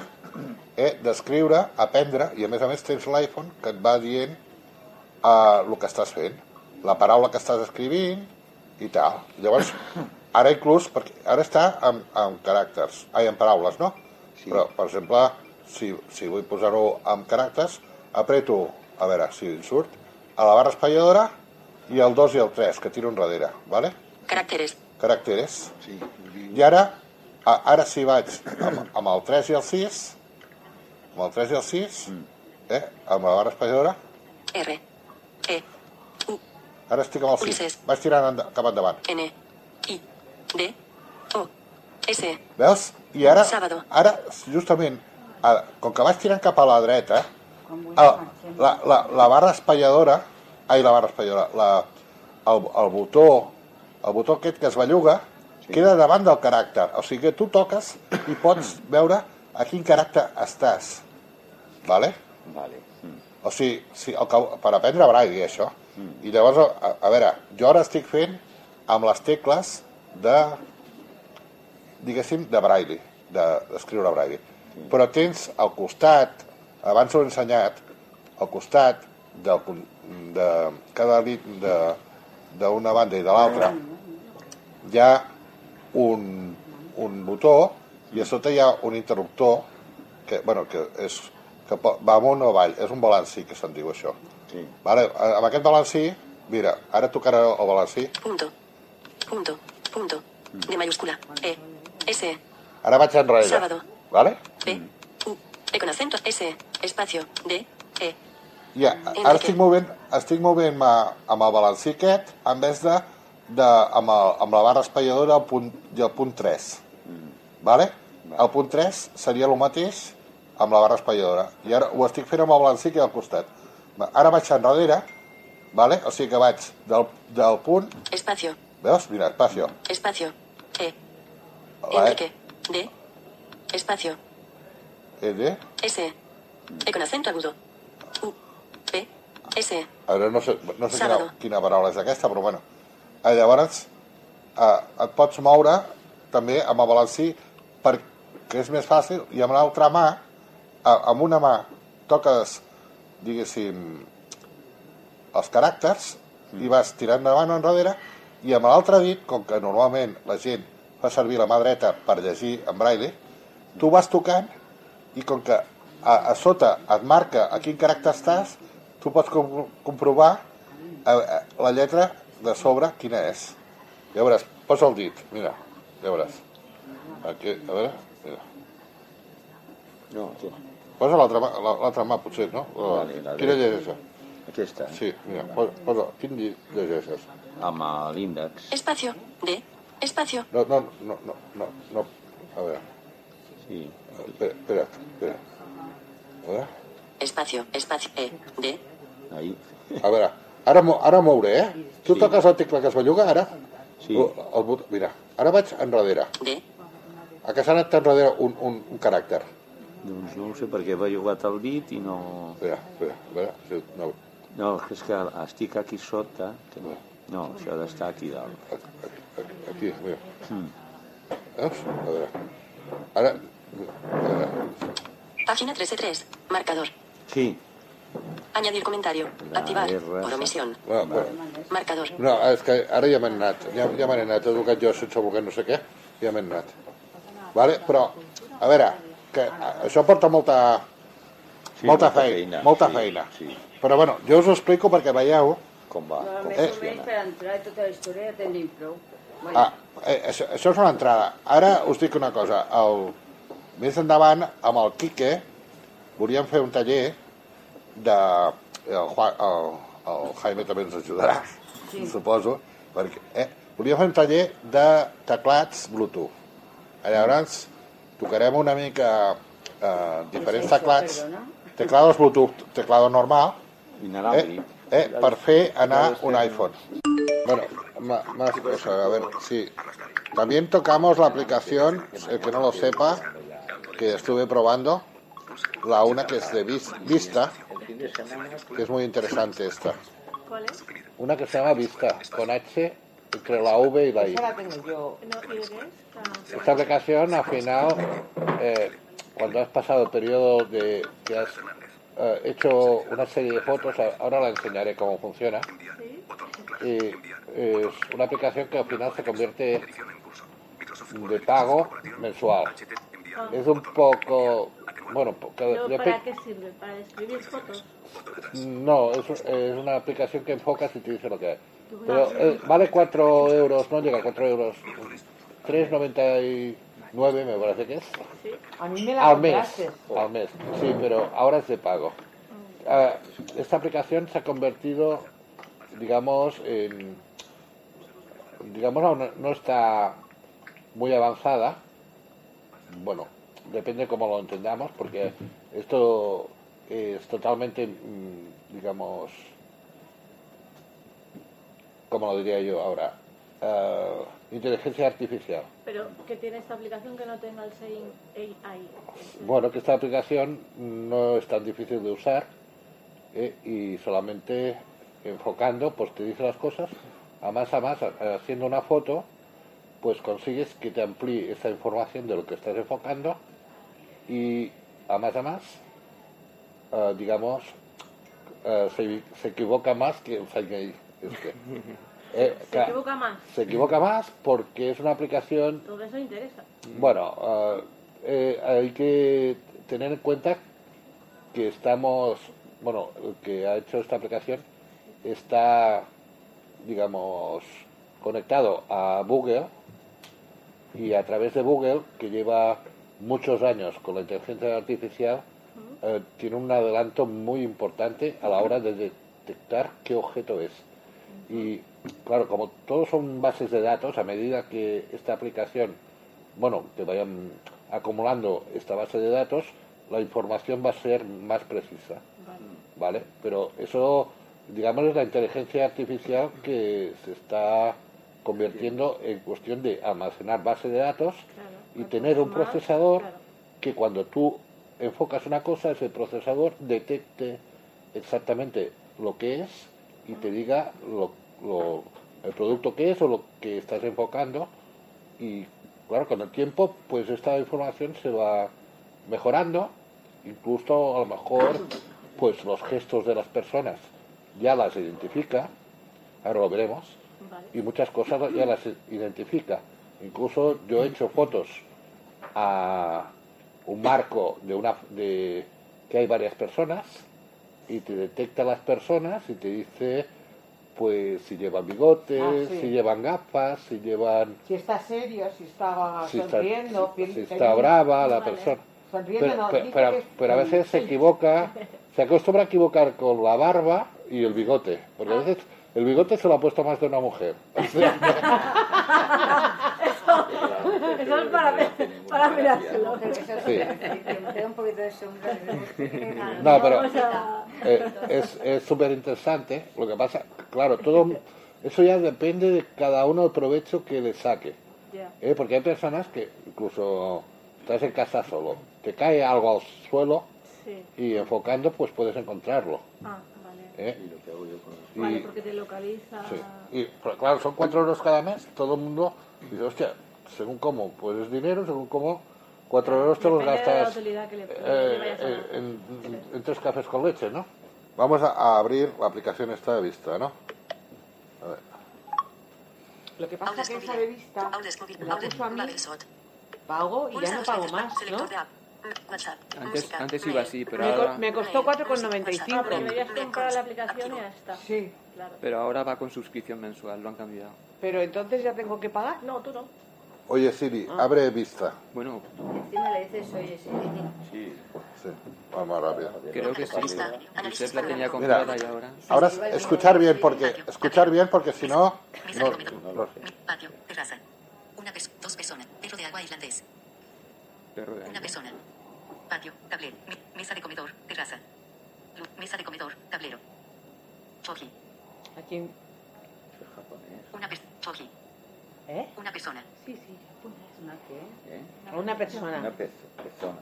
eh, d'escriure, aprendre, i a més a més tens l'iPhone que et va dient eh, el que estàs fent, la paraula que estàs escrivint i tal. Llavors, ara inclús, perquè ara està en, en caràcters, ai, en paraules, no? Sí. Però, per exemple, si, si vull posar-ho en caràcters, apreto, a veure si em surt, a la barra espatlladora i el 2 i el 3, que tiro enrere, ¿vale? Caracteres. Caràcteres. Sí, I ara, a, ara si vaig amb, amb el 3 i el 6, amb el 3 i el 6, eh, amb la barra espatlladora, R. E. U. ara estic amb el 6. Ulises. Vaig tirant enda, cap endavant. N. I. D. O. S. Veus? I ara, Sábado. ara justament, com que vaig tirant cap a la dreta, marxem. la, la, la barra espatlladora, ai, la barra espatlladora, la, el, el botó, el botó aquest que es belluga, sí. queda davant del caràcter. O sigui que tu toques i pots veure a quin caràcter estàs. Vale? vale. Mm. O sigui, si el que, per aprendre braille, això. I llavors, a, a veure, jo ara estic fent amb les tecles de, diguéssim, de braille, de- d'escriure braille. Però tens al costat, abans ho he ensenyat, al costat del, de cada lit de- d'una banda i de l'altra, hi ha un, un botó i a sota hi ha un interruptor que, bueno, que, és, que va amunt o avall, és un balancí que se'n diu això. Sí. Vale? Amb aquest balancí, mira, ara tocarà el balancí, Punto. Punto. Punto. D mayúscula. E. S. ara vaig enrere. Sábado. Vale? B. U. E con acento. S. Espacio. D. E. Ja, ara estic movent, estic movent amb el balancí aquest en vez de, de amb, el, amb la barra espatlladora al punt, i el punt 3. Vale? El punt 3 seria el mateix amb la barra espatlladora. I ara ho estic fent amb el balancí que hi ha al costat. Va, Ara vaig enrere, vale? o sigui que vaig del, del punt, Espacio. veus? Mira, espacio. Espacio. E. La E, Enrique. D. Espacio. ED, S. E con acento agudo. U. P. S. Ara no sé, no sé quina, Sábado. quina paraula és aquesta, però bueno. Eh, llavors, eh, et pots moure també amb el balancí perquè és més fàcil i amb l'altra mà, eh, amb una mà toques, diguéssim, els caràcters i vas tirant endavant o enrere i amb l'altre dit, com que normalment la gent fa servir la mà dreta per llegir en braille, tu vas tocant i com que a, a sota et marca a quin caràcter estàs, tu pots com comprovar eh, eh, la lletra de sobre quina és. Ja veuràs, posa el dit, mira, ja veuràs. Aquí, a veure, mira. No, aquí. Posa l'altra mà, la- l'altra mà, potser, no? Vale, la quina dreta. llegeixes? Aquesta, Sí, mira, posa, posa quin lli- llegeixes? amb l'índex. Espacio. D. Espacio. No, no, no, no, no, no. A veure, Sí. Espera, espera, espera. A veure, Espacio. Espacio. E. D. Ahí. a veure, ara, ara mouré, eh? Tu Sí. toques el tecla que es belluga, ara? Sí. El, el bot... Mira, ara vaig enrere. D. A que s'ha anat enrere un, un, un caràcter. Doncs no ho sé perquè va jugat el dit i no... Espera, espera, a veure, sí, no, No, és que estic aquí sota. Que no, no això ha d'estar aquí dalt. aquí, aquí, mira. Mm. Veus? A veure. Ara, Página 3 de 3. Marcador. Sí. Añadir comentario. La Activar. Por omisión. bueno, bueno. Marcador. No, és que ara ja m'he anat, ja, ja m'he anat, he educat jo sense voler no sé què, ja m'he anat. Vale? Però, a veure, que això porta molta, sí molta, feina, molta sí, feina. Sí, Però bueno, jo us ho explico perquè veieu... com va, Però com més o menys funciona. per entrar tota la història ja tenim prou. Bueno, Ah, eh, això, això és una entrada. Ara us dic una cosa, el, més endavant, amb el Quique, volíem fer un taller de... El, Juan- el, el Jaime també ens ajudarà, sí. suposo, perquè eh, volíem fer un taller de teclats Bluetooth. Llavors, tocarem una mica eh, diferents teclats, teclados Bluetooth, teclado normal, eh, eh, per fer anar un iPhone. Bueno, más cosas, a ver, sí. También tocamos la aplicación, el que no lo sepa, que estuve probando, la una que es de Vis- Vista, que es muy interesante esta. ¿Cuál es? Una que se llama Vista, con H entre la V y la I. Ah, Esta aplicación al final, eh, cuando has pasado el periodo de que has eh, hecho una serie de fotos, ahora la enseñaré cómo funciona. Y es una aplicación que al final se convierte de pago mensual. Es un poco, bueno, ¿Pero para qué sirve? ¿Para escribir fotos? no, es, es una aplicación que enfocas y te dice lo que hay. Pero eh, vale 4 euros, no llega a 4 euros, 3,99 me parece que es. A mí me la Al mes, al mes, sí, pero ahora es de pago. Ah, esta aplicación se ha convertido, digamos, en, digamos, aún no está muy avanzada. Bueno, depende cómo lo entendamos, porque esto es totalmente, mm, digamos, ¿cómo lo diría yo ahora? Ah, inteligencia artificial. Pero que tiene esta aplicación que no tenga el Sein AI. Bueno, que esta aplicación no es tan difícil de usar eh, y solamente enfocando, pues te dice las cosas, a más a más, haciendo una foto, pues consigues que te amplíe esa información de lo que estás enfocando y a más a más, eh, digamos, eh, se, se equivoca más que Singay este. Eh, Se claro, equivoca más. se equivoca más porque es una aplicación Todo eso interesa. bueno, ah, eh, hay que tener en cuenta que estamos, bueno, el que ha hecho esta aplicación está, digamos, conectado a Google y a través de Google, que lleva muchos años con la inteligencia artificial, eh, tiene un adelanto muy importante a la hora de detectar qué objeto es. Y claro, como todos son bases de datos, a medida que esta aplicación, bueno, que vayan acumulando esta base de datos, la información va a ser más precisa. ¿Vale? Pero eso, digamos, es la inteligencia artificial que se está convirtiendo en cuestión de almacenar base de datos Claro. y tener un procesador claro. que cuando tú enfocas una cosa, ese procesador detecte exactamente lo que es y te diga lo, lo- el producto que es o lo que estás enfocando y claro, con el tiempo pues esta información se va mejorando, incluso a lo mejor pues los gestos de las personas ya las identifica, ahora lo veremos, Vale. y muchas cosas ya las identifica. Incluso yo he hecho fotos a un marco de una de que hay varias personas y te detecta las personas y te dice, pues, si llevan bigote, Ah, sí. si llevan gafas, si llevan... Si está serio, si está Si está, sonriendo, si- está brava la Vale. persona. Sonriendo Pero, no, pero, dice pero- que es pero a veces se equivoca, se acostumbra a equivocar con la barba y el bigote, porque a veces el bigote se lo ha puesto más de una mujer. Eso es para, para mirárselo. Pero eso es Sí. que me queda un poquito de sombra. No, pero- eh, es es súper interesante. Lo que pasa, claro, todo eso ya depende de cada uno el provecho que le saque. ya. ¿eh? Porque hay personas que incluso estás en casa solo, te cae algo al suelo y enfocando pues puedes encontrarlo. Ah. ¿Eh? Y lo que hago yo con Y- Vale, porque te localiza. Sí. Y pero claro, son cuatro euros cada mes, todo el mundo dice, hostia, según cómo, pues es dinero, según cómo, cuatro euros te los Depende de la gastas que eh, eh, en, tres cafés con leche, ¿no? Vamos a, a abrir la aplicación esta de vista, ¿no? A ver. Lo que pasa es que esa de vista la uso a mí, pago y ya no pago más, ¿no? WhatsApp. Antes, música, antes iba así, pero Me, co- ahora, me costó Ah, 4,95. porque debías Mail, comprar la aplicación y ya está. Sí, Claro. pero ahora va con suscripción mensual, lo han cambiado. pero entonces ya tengo que pagar. No, tú no. Oye Siri, abre vista. Bueno, Encima le dices, oye, sí. Sí, Sí, vamos más rápido. creo que sí. Josep la tenía Mira. comprada y ahora... Ahora escuchar bien porque escuchar bien porque si no, no, no- Patio, terraza. Una dos personas. Perro de agua irlandés. Perro de Una aire. persona. Patio, tablero. Mesa de comedor, terraza. Luz, mesa de comedor, tablero. Choji. Aquí, japonés. Una persona. Choji. ¿Eh? Una persona. Sí, sí. ¿Una qué? ¿eh? Una persona. Una pe- persona.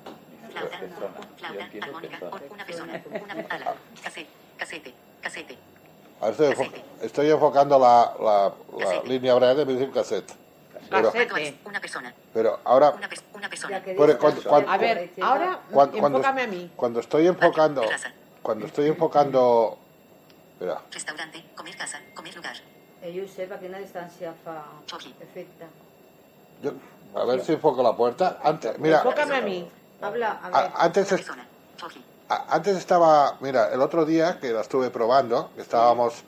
Flauta. Persona. Flauta, armónica. persona. Una persona. Una ala. Casete. Casete. Casete. a ver, estoy, enfo- estoy enfocando la, la, la línea breve de decir cassette. Pero. Una persona. ahora, Una, pers una persona. Que cuando- ya cuando- A te ver, diciendo- ahora cuando, cuando, enfócame a mí. cuando estoy enfocando, Terraza. cuando estoy enfocando, espera, Restaurante. Comer casa. Comer lugar. Josep, a quina distància fa Choji. efecte? yo, a ver si enfoco la puerta. Antes, mira, Enfócame a mí. Habla, a ver. a- antes Una es-. A- Antes estaba, mira, el otro día que la estuve probando, que estábamos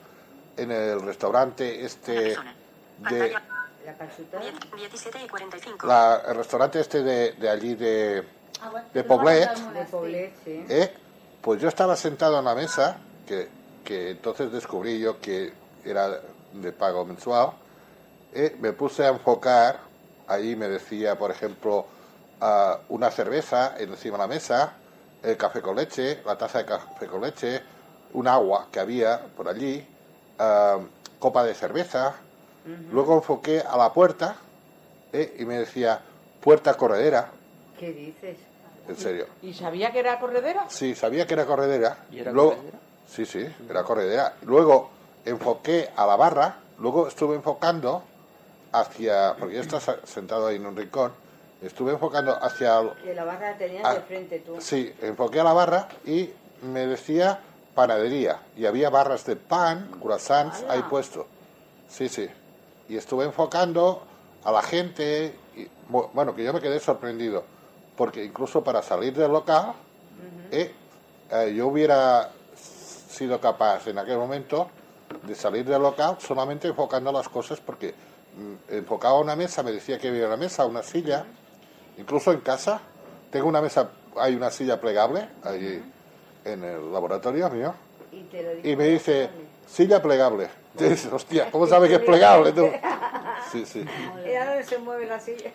en el restaurante Una este persona. de? 17 y 45. la, el restaurante este de, de allí de, Ah, bueno, de Poblet, De. Poblet, sí. ¿eh? pues yo estaba sentado en la mesa, que, que entonces descubrí yo que era de pago mensual, ¿eh? me puse a enfocar, ahí me decía, por ejemplo, ah, una cerveza encima de la mesa, el café con leche, la taza de café con leche, un agua que había por allí, ah, copa de cerveza. Luego enfoqué a la puerta ¿eh? y me decía, puerta corredera, ¿Qué dices? en serio. ¿Y sabía que era corredera? Sí, sabía que era corredera. ¿Y era luego, corredera? Sí, sí, era corredera. Luego enfoqué a la barra, luego estuve enfocando hacia, porque yo estaba sentado ahí en un rincón, estuve enfocando hacia, Que la barra tenías Ah, de frente tú. sí, enfoqué a la barra y me decía panadería y había barras de pan, croissants ¡Hala! ahí puesto. Sí, sí. Y estuve enfocando a la gente, y, bu- bueno, que yo me quedé sorprendido, porque incluso para salir del local, eh, eh, yo hubiera sido capaz en aquel momento de salir del local solamente enfocando las cosas, porque mm, enfocaba una mesa, me decía que había una mesa, una silla, incluso en casa, tengo una mesa, hay una silla plegable ahí en el laboratorio mío, Y, me dice, silla plegable. Dices, hostia, ¿cómo sabe que es plegable tú? Sí, sí. Mira dónde se mueve la silla.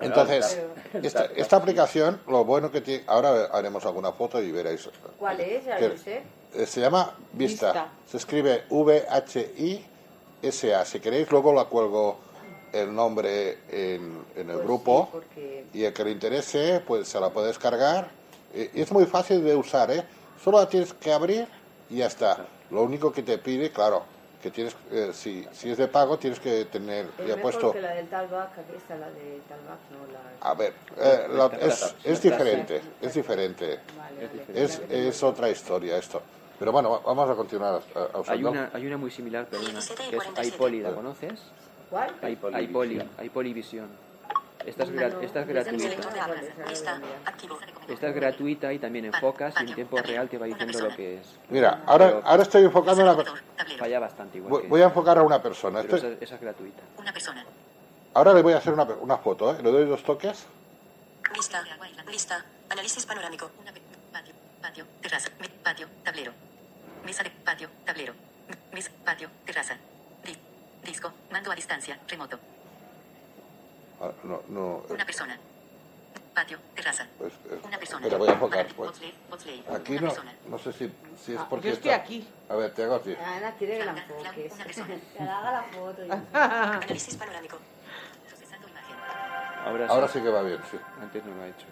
Entonces, esta, esta aplicación, lo bueno que tiene, ahora haremos alguna foto y veréis. ¿Cuál es, ya Que- Josep? eh, Se llama Vista. Vista. Se escribe V-H-I-S-A. Si queréis, luego la cuelgo el nombre en, en el Pues grupo. sí, porque Y el que le interese, pues se la puede descargar. Y es muy fácil de usar, ¿eh? Solo la tienes que abrir y ya está. Lo único que te pide, claro, que tienes, eh, si, si es de pago, tienes que tener es ya mejor puesto. que la del Talbac, aquí está la de Talbac, no la... A ver, eh, la- es, es diferente, es diferente. Vale, vale. Es, es otra historia esto. Pero bueno, va- vamos a continuar a, a Hay una, hay una muy similar, perdona, 17 y que es 47. iPoli, ¿la conoces? ¿Cuál? iPoli, iPoli, iPoli Vision. Esta es, gra- esta es gratuita. Esta es gratuita y también enfocas y en tiempo real te va diciendo lo que es. Mira, ahora, ahora estoy enfocando a una. Falla bastante igual. voy, que- voy a enfocar a una persona. pero Estoy- esa, esa es gratuita. Una persona. ahora le voy a hacer una, una foto, ¿eh? Le doy dos toques. Lista. Lista. Análisis panorámico. Una patio. Patio. Terraza. Patio. Tablero. Mesa de patio. Tablero. Mesa. Patio. Terraza. Di- disco. Mando a distancia. Remoto. Ah, No, no. eh, Una persona. Patio. Terraza. pues, eh, Una persona. Espera, voy a enfocar. Pues. Aquí Una no, persona. no sé si, si es Ah, porque yo estoy está- aquí. A ver, te hago así. Ana quiere que la enfoques. Una persona. Que le haga la foto. y- Análisis panorámico. Procesando imagen. Ahora, Ahora sí. sí que va bien, sí. Antes no lo ha hecho.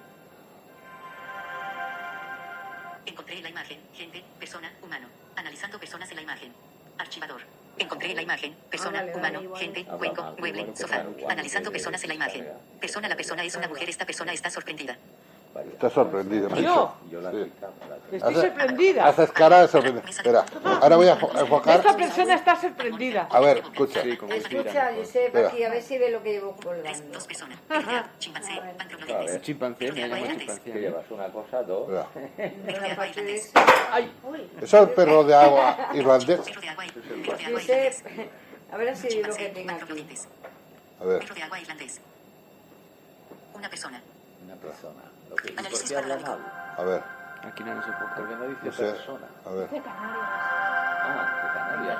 Encontré la imagen, gente, persona, humano. Analizando personas en la imagen. Archivador. Encontré la imagen, persona, Ah, vale, vale, humano, gente, Habrá cuenco, mueble, sofá. Analizando personas en la imagen. Persona, la persona es una mujer, esta persona está sorprendida. Está sorprendido. Yo. Yo la Sí. Estoy Hace- sorprendida. Haces cara de sorprendido. Espera, ahora voy a fo- a enfocar. Esta persona está sorprendida. A ver, escucha. Sí, como Escucha. Josep, aquí, a ver si ve lo que llevo colgando. dos personas. Chimpancé, ver. Chimpancé, me llamo Que chimpancé. llevas una cosa, dos. Aparte de eso, es el perro de agua irlandés. Josep, a ver si ve lo que tengo aquí. A ver. Perro de agua irlandés. Una persona. Una persona. Que, ¿y. A ver. Aquí no nos enfoca. ¿Por qué no dice No sé. persona? A ver. De Canarias. Ah, de Canarias,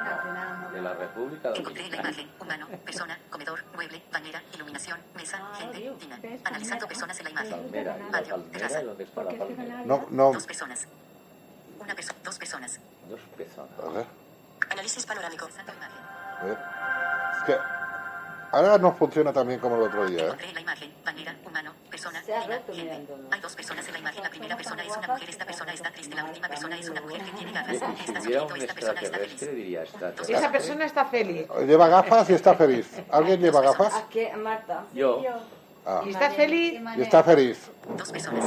no. De la República Encontré la Dominicana. imagen, humano, persona, comedor, mueble, bañera, iluminación, mesa, Ah, gente, dina. ¿Ves? Analizando personas en la imagen. Palmera, ¿y la Patio, palmera? terraza. ¿Dónde está la palmera? No, no. Dos personas. Una persona, dos personas. Dos personas. A ver. Análisis panorámico. Procesando imagen. A ver. Es que ahora no funciona tan bien como el otro día, ¿eh? La imagen, bañera, humano, persona, Se ha gente. mirándolo. Hay dos personas en la imagen. La primera persona es una mujer, esta persona está triste. La última persona es una mujer que tiene gafas. Si está hubiera sonriendo, esta persona está feliz. diría Esa extraterrestre. persona está feliz. Lleva gafas y está feliz. ¿Alguien lleva gafas? ¿A qué, Marta? Yo, Ah. ¿Y estás feliz? Y está feliz. Dos personas.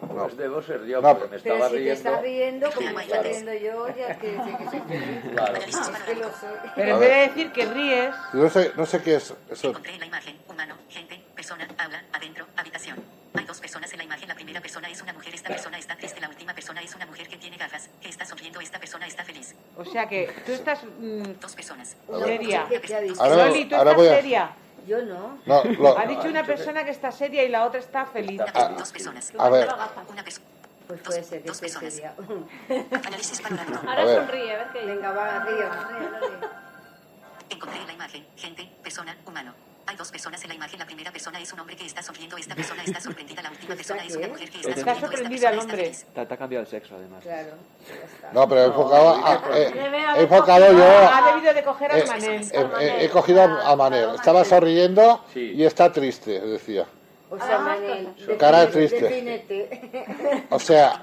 pues debo ser yo, No, porque me Pero estaba si te estás riendo. riendo, como me estoy riendo yo, ya que sé que soy feliz. Claro. Es que lo soy. Pero A en vez de decir que ríes, No sé, no sé qué es eso. Encontré la imagen, humano, gente, persona, aula, adentro, habitación. Hay dos personas en la imagen. La primera persona es una mujer, esta persona está triste. La última persona es una mujer que tiene gafas, que está sonriendo, esta persona está feliz. o sea que tú estás mm, Dos personas. seria. Ahora- Loli, tú ahora estás voy a- seria. Yo no. No, lo- Ha dicho una persona que está seria y la otra está feliz. Ah, Dos personas. a ver, Una persona. Pues puede ser que Dos personas. seria. Análisis panorámico. Ahora A ver. sonríe, a ver qué. Venga, va, río. Encontré la imagen, gente, persona, humano. Hay dos personas en la imagen. La primera persona es un hombre que está sonriendo. Esta persona está sorprendida. La última persona es una mujer que está Está sonriendo. Esta sorprendida está hombre. te ha cambiado el sexo, además. Claro, está. no, pero he enfocado, a- eh, Debe he enfocado cogido- yo. Ha debido de coger eh, al Manel. he, he- he cogido a Manel. Estaba sonriendo Sí. y está triste, decía. O sea, Ah, Manel, Cara triste. defínete. O sea,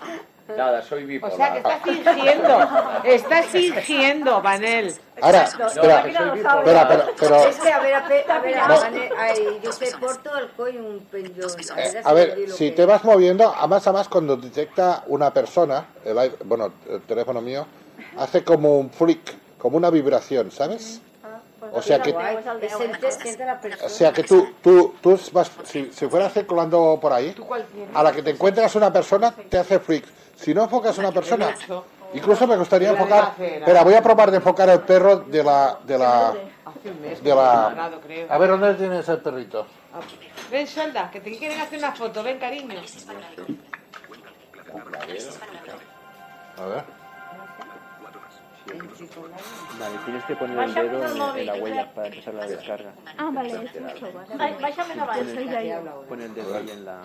Nada, soy O bipolar. sea que estás fingiendo. Estás fingiendo, Manel. ahora, No, espera, espera, pero, pero, Es que, a ver, a ver, a ver, a No. Manel, ay, yo sé por todo el coño un penjo. eh, a ver, si te vas moviendo, a más a más cuando detecta una persona, el, bueno, el teléfono mío, hace como un freak, como una vibración, ¿sabes? O sea que, Es siente, siente la persona. o sea que tú, tú, tú vas, si, si fueras circulando por ahí, a la que te encuentras una persona, te hace freak. Si no enfocas una persona, incluso me gustaría enfocar, espera, voy a probar de enfocar el perro de la, de la, de la, a ver, ¿dónde tienes el perrito? Ven, Sholda, que te quieren hacer una foto. Ven, cariño. A ver. Vale, tienes que poner el dedo en, la huella para empezar la descarga. Ah, vale, es mucho. Vale. Bájame la base. Pon el dedo ahí en la,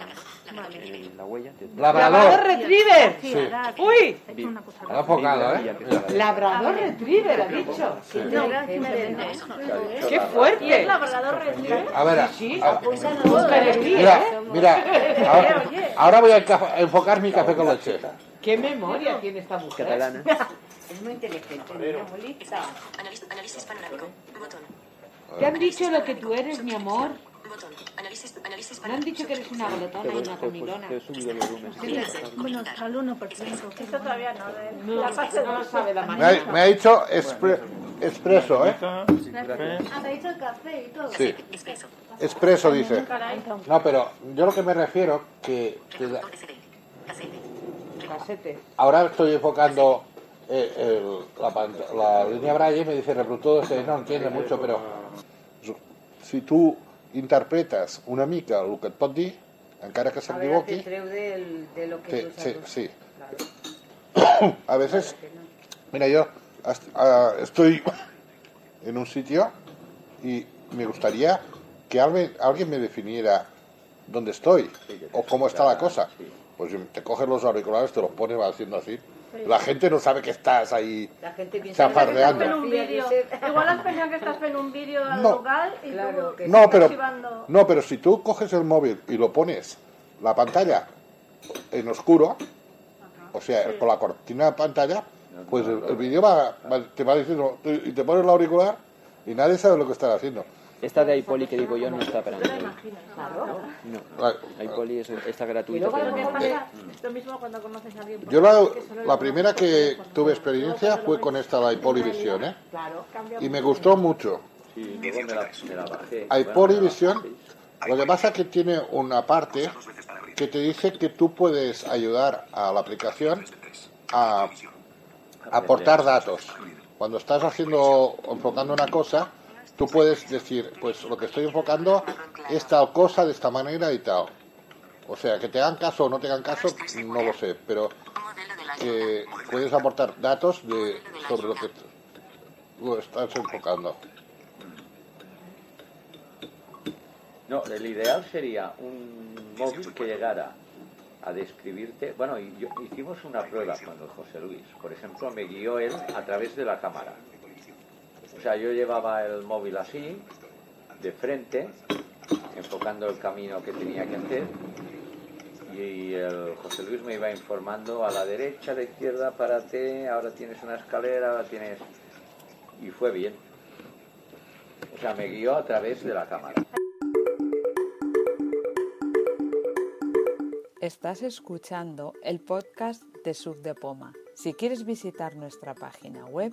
en el- la huella. Labrador. Retriever. Uy. Ha enfocado, ¿eh? Labrador Retriever, ha dicho. ¡Qué ¿Y es fuerte! labrador retriever? A ver, mira, ¿eh? mira, ahora, ahora voy a enfocar mi café con leche. ¡Qué memoria tiene esta mujer! Catalana. Es muy inteligente, mi abuelita. Análisis, análisis panorámico. Botón. ¿Te han dicho lo que tú eres, mi amor? Botón. Análisis, análisis Me han dicho que eres una glotona y una comilona. Volumen. Bueno, al 1%. Esto todavía no. No, la fase no lo sabe la Me ha, me ha dicho expre- expreso, ¿eh? Ah, te ha dicho el café y todo. Sí. Expreso. Expreso dice. No, pero yo lo que me refiero que, que la- Casete. ahora estoy enfocando eh, el- la, la línea Braille me dice reproductor, este, no entiende mucho, pero si tú interpretes una mica el que et pot dir, encara que A veure, del, de lo que Sí, sí, a veces, mira, yo ah, estoy en un sitio y me gustaría que alguien, alguien me definiera dónde estoy o cómo está la cosa. Pues te coges los auriculares, te los pones, va haciendo así. La gente no sabe que estás ahí. La gente piensa Chafardeando. Fent un vídeo. Igual has pensat que estàs fent un vídeo al No. local i Claro, que No, estás pero, archivando. no, pero si tú coges el móvil y lo pones la pantalla en oscuro, o sea, con la cortina de pantalla, pues el, el vídeo va, va- te va diciendo, y te pones el auricular y nadie sabe lo que estás haciendo. Esta de iPoli que digo yo no está para Android. No. IPoli es, está gratuita. luego pero Lo que no- pasa es lo mismo cuando conoces a alguien. por Yo la, la primera que tuve experiencia fue con esta, la ves, iPolivisión, ¿eh? Y me gustó mucho. Sí, luego me la, me la bajé. iPolivisión, Bueno, lo que pasa es que tiene una parte que te dice que tú puedes ayudar a la aplicación a aportar datos. Cuando estás haciendo, enfocando una cosa, tú puedes decir, pues lo que estoy enfocando es tal cosa de esta manera y tal. O sea, que te hagan caso o no te hagan caso, no lo sé, pero que puedes aportar datos de, sobre lo que lo estás enfocando. No, el ideal sería un móvil que llegara a describirte. Bueno, yo- hicimos una prueba el José Luis. Por ejemplo, me guió él a través de la cámara. O sea, yo llevaba el móvil así, de frente, enfocando el camino que tenía que hacer. Y el José Luis me iba informando a la derecha, a la izquierda, párate, ahora tienes una escalera, ahora tienes... Y fue bien. O sea, me guió a través de la cámara. Estás escuchando el podcast de Sub de Poma. Si quieres visitar nuestra página web,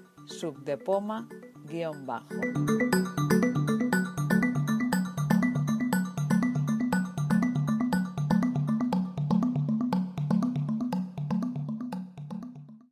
subdepoma guion bajo.